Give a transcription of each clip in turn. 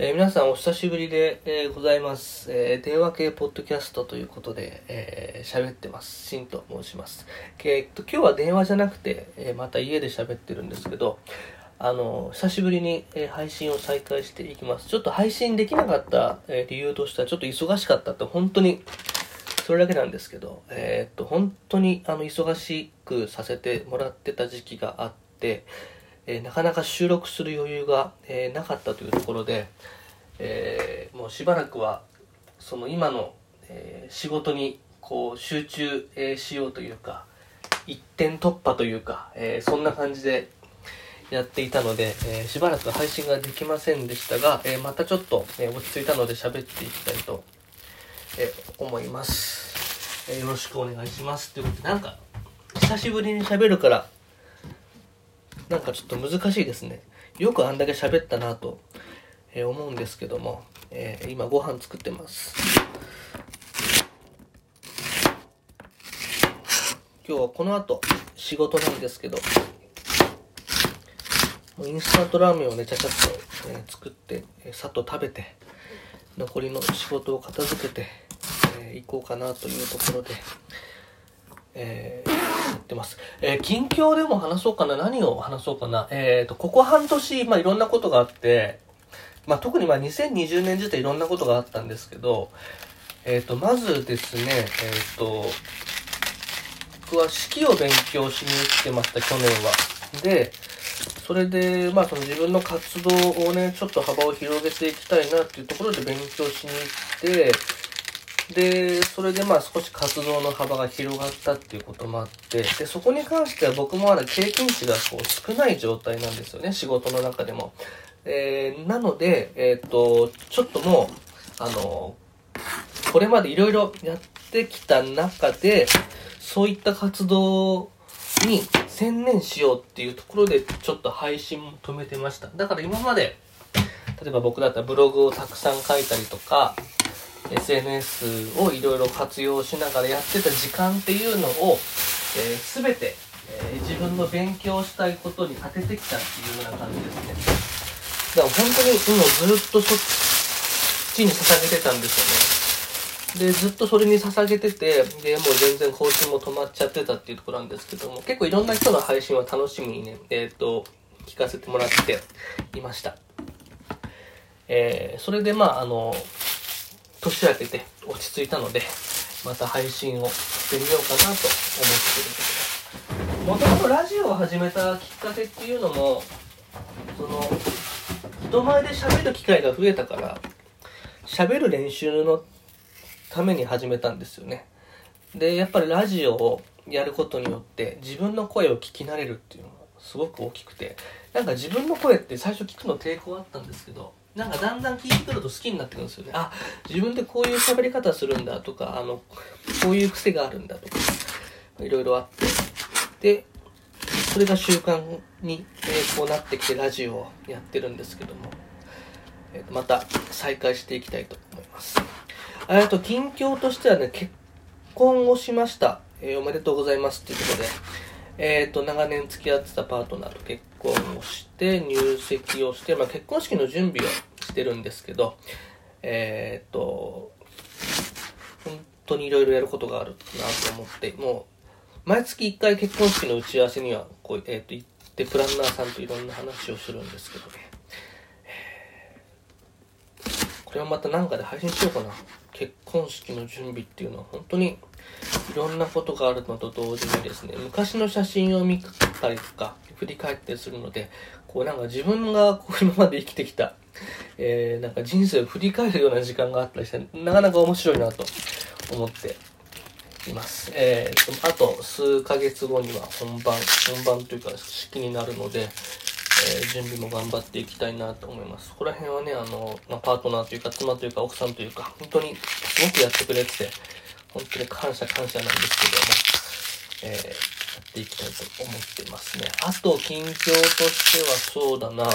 えー、皆さんお久しぶりで、えー、ございます、えー、電話系ポッドキャストということで、えー、喋ってます。シンと申します。え、っと、今日は電話じゃなくて、えまた家で喋ってるんですけど、あの、久しぶりに、え配信を再開していきます。ちょっと配信できなかった、え理由としては、ちょっと忙しかったって、本当に、それだけなんですけど、えっと、本当に、あの、忙しくさせてもらってた時期があって、えー、なかなか収録する余裕が、えー、なかったというところで、えー、もうしばらくはその今の、え仕事にこう集中、えしようというか一点突破というか、えそんな感じでやっていたので、えしばらく配信ができませんでしたが、えまたちょっと、え落ち着いたので喋っていきたいと、え思います、えよろしくお願いしますということでなんか久しぶりに喋るからなんかちょっと難しいですね。よくあんだけ喋ったなと、えー、思うんですけども、えー、今ご飯作ってます。今日はこの後仕事なんですけど、インスタントラーメンをね、ちゃちゃっと、え、作って、えー、さっと食べて、残りの仕事を片付けて、えー、行こうかなというところで、えーってます。えー、近況でも話そうかな？何を話そうかな？えっ、ー、と、ここ半年、まあ、いろんなことがあって、まあ、特にまあ、2020年自体いろんなことがあったんですけど、えっ、ー、と、まずですね、えっ、と、僕は式を勉強しに来てました、去年は。で、それで、まあ、その自分の活動をね、ちょっと幅を広げていきたいなっていうところで勉強しに行って、で、それでまあ少し活動の幅が広がったっていうこともあって、で、そこに関しては僕もまだ経験値がこう少ない状態なんですよね、仕事の中でも。えー、なので、えっ、と、ちょっともう、あの、これまでいろいろやってきた中で、そういった活動に専念しようっていうところで、ちょっと配信も止めてました。だから今まで、例えば僕だったらブログをたくさん書いたりとか、SNS をいろいろ活用しながらやってた時間っていうのを、えー、全て、えー、自分の勉強したいことに当ててきたっていうような感じですね。だから本当に今ずっとそっちに捧げてたんですよね。でずっとそれに捧げててでもう全然更新も止まっちゃってたっていうところなんですけども結構いろんな人の配信は楽しみにねえっ、ー、と聞かせてもらっていました。えー、それでまああの年明けて落ち着いたので、また配信をしてみようかなと思ってるところもともとラジオを始めたきっかけっていうのも、その、人前で喋る機会が増えたから、喋る練習のために始めたんですよね。で、やっぱりラジオをやることによって自分の声を聞き慣れるっていうのがすごく大きくて、なんか自分の声って最初聞くの抵抗あったんですけど、なんかだんだん聞いてくると好きになってくるんですよね。あ、自分でこういう喋り方するんだとか、あの、こういう癖があるんだとか、いろいろあって。で、それが習慣に、えこうなってきてラジオをやってるんですけども、えー、また再開していきたいと思います。えっと、近況としてはね、結婚をしました。えー、おめでとうございますっていうことで、えっ、ー、と、長年付き合ってたパートナーと結婚をして、入籍をして、まあ、結婚式の準備をしてるんですけど、えっ、ー、と、本当にいろいろやることがあるなと思って、もう、毎月1回結婚式の打ち合わせには、こう、えっ、ー、と、行って、プランナーさんといろんな話をするんですけどね。これはまた何かで配信しようかな。結婚式の準備っていうのは本当にいろんなことがあるのと同時にですね、昔の写真を見たりとか、振り返ったりするので、こうなんか自分がこう今まで生きてきた、えー、なんか人生を振り返るような時間があったりして、なかなか面白いなと思っています。えー、あと数ヶ月後には本番、本番というか式になるので、えー、準備も頑張っていきたいなと思います。ここら辺はね、あの、まあ、パートナーというか、妻というか、奥さんというか、本当にすごくやってくれて、本当に感謝感謝なんですけども、えー、やっていきたいと思ってますね。あと、近況としてはそうだな、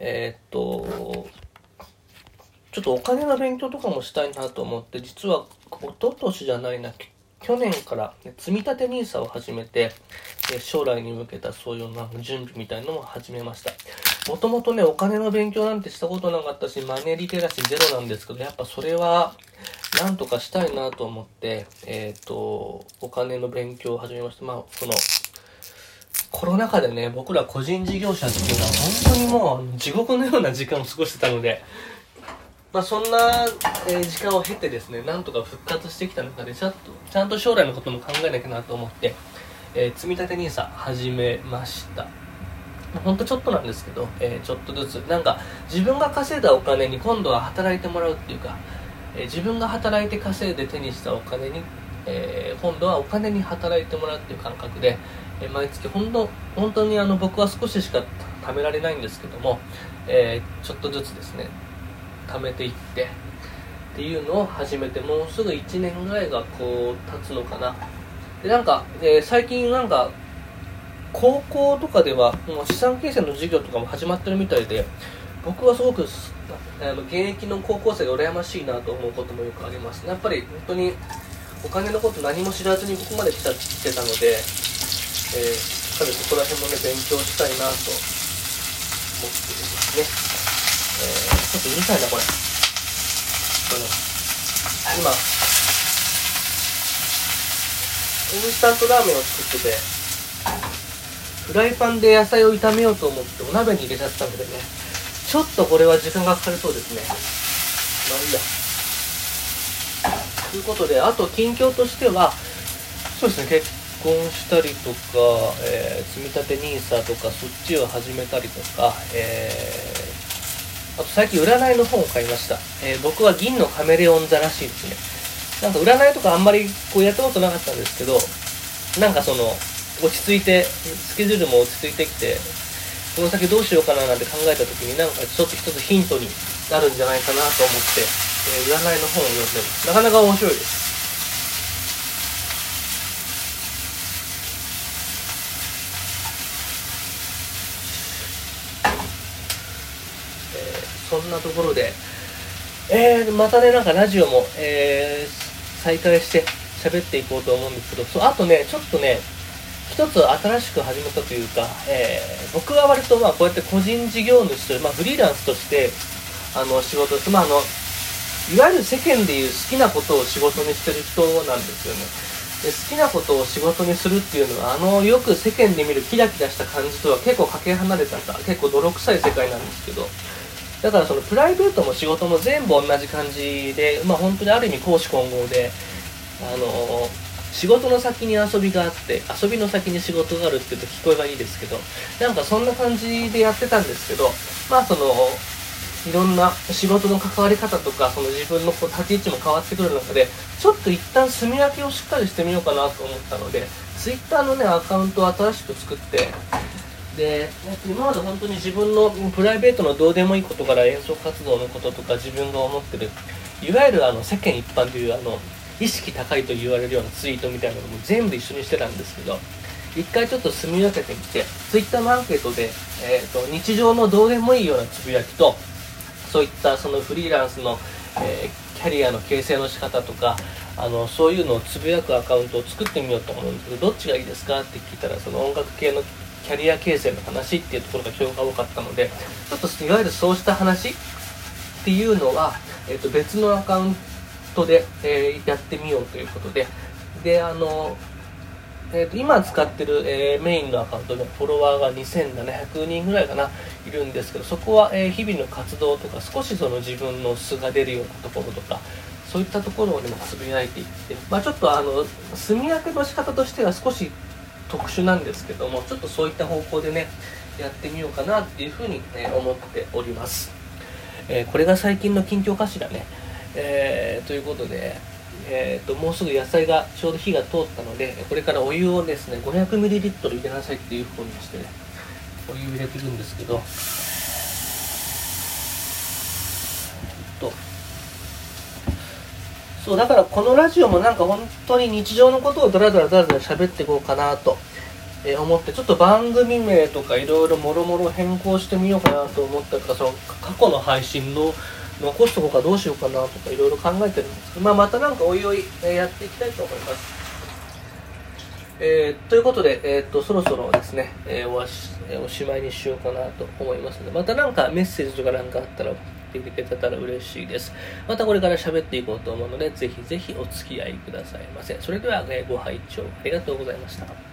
えー、っと、ちょっとお金の勉強とかもしたいなと思って、実は、一昨年じゃないな、去年から、ね、積立て NISA を始めて、え将来に向けたそういうな準備みたいのも始めました。もともとね、お金の勉強なんてしたことなかったし、マネリテラシーゼロなんですけど、やっぱそれは、なんとかしたいなと思って、えっ、ー、と、お金の勉強を始めました。まあ、その、コロナ禍でね、僕ら個人事業者っていうのは本当にもう地獄のような時間を過ごしてたので、まあ、そんな、え、時間を経てですね、なんとか復活してきた中で、ちゃんと、ちゃんと将来のことも考えなきゃなと思って、えー、積立 NISA 始めました。ほんとちょっとなんですけど、えー、ちょっとずつ、なんか自分が稼いだお金に今度は働いてもらうっていうか、え、自分が働いて稼いで手にしたお金に、えー、今度はお金に働いてもらうっていう感覚で、え毎月本当本当にあの僕は少ししか貯められないんですけども、えちょっとずつですね貯めていってっていうのを始めてもうすぐ1年ぐらいがこう経つのかな。でなんか、えー、最近なんか高校とかではもう資産形成の授業とかも始まってるみたいで僕はすごくあの現役の高校生で羨ましいなと思うこともよくあります。やっぱり本当にお金のこと何も知らずにここまで来た来てたので、えー、しっかりそこら辺もね勉強したいなと思っていますね。えー、ちょっとうるさいな、これ。この今、インスタントラーメンを作ってて、フライパンで野菜を炒めようと思ってお鍋に入れちゃったんでね、ちょっとこれは時間がかかりそうですね。まあいいや。ということで、あと近況としては、そうですね、結婚したりとか、えー、積み立て NISA とか、そっちを始めたりとか、えーあと最近占いの本を買いました。えー、僕は銀のカメレオン座らしいですね。なんか占いとかあんまりこうやったことなかったんですけど、なんかその、落ち着いて、スケジュールも落ち着いてきて、この先どうしようかななんて考えた時になんかちょっと一つヒントになるんじゃないかなと思って、えー、占いの本を読んでます。なかなか面白いです。そんなところで、えー、またね、なんかラジオも、えー、再開して喋っていこうと思うんですけど、そう、あとね、ちょっとね、一つ新しく始めたというか、えー、僕は割とまあこうやって個人事業主として、まあフリーランスとして、あの、仕事して、まああの、いわゆる世間でいう好きなことを仕事にしてる人なんですよね。で好きなことを仕事にするっていうのは、あの、よく世間で見るキラキラした感じとは結構かけ離れたさ、結構泥臭い世界なんですけど、だからそのプライベートも仕事も全部同じ感じで、まあ本当にある意味公私混合で、あのー、仕事の先に遊びがあって、遊びの先に仕事があるって言うと聞こえがいいですけど、なんかそんな感じでやってたんですけど、まあその、いろんな仕事の関わり方とか、その自分のこう立ち位置も変わってくる中で、ちょっと一旦住み分けをしっかりしてみようかなと思ったので、Twitter のね、アカウントを新しく作って、で今まで本当に自分のプライベートのどうでもいいことから演奏活動のこととか自分が思ってるいわゆるあの世間一般というあの意識高いと言われるようなツイートみたいなのも全部一緒にしてたんですけど一回ちょっと住み分けてみてツイッターのアンケートで、えーと、日常のどうでもいいようなつぶやきとそういったそのフリーランスの、えー、キャリアの形成の仕方とかあのそういうのをつぶやくアカウントを作ってみようと思うんですけどどっちがいいですかって聞いたらその音楽系のキャリア形成の話っていうところが評価多かったので、ちょっといわゆるそうした話っていうのは、えっ、と、別のアカウントで、えー、やってみようということで、で、あの、えーと、今使ってる、えー、メインのアカウントでフォロワーが2700人ぐらいかないるんですけどそこは、えー、日々の活動とか少しその自分の素が出るようなところとかそういったところをねつぶやいていって、まあ、ちょっとあの住み分けの仕方としては少し特殊なんですけどもちょっとそういった方向でねやってみようかなっていうふうに、ね、思っております、えー、これが最近の近況かしらね、えー、ということで、えーと、もうすぐ野菜がちょうど火が通ったのでこれからお湯をですね 500ml 入れなさいっていうふうにしてねお湯入れてるんですけどと。そう、だからこのラジオもなんか本当に日常のことをドラドラドラドラ喋っていこうかなと、え思って、ちょっと番組名とかいろいろもろもろ変更してみようかなと思ったから、その過去の配信の残すとこかどうしようかなとかいろいろ考えてるんですけど、まあまたなんかおいおい、えやっていきたいと思います。えー、ということで、えーと、そろそろですね、えー、おしおしまいにしようかなと思いますのでまた何かメッセージとか何かあったら送っていただけたら嬉しいです。またこれから喋っていこうと思うのでぜひぜひお付き合いくださいませ。それでは、ね、ご拝聴ありがとうございました。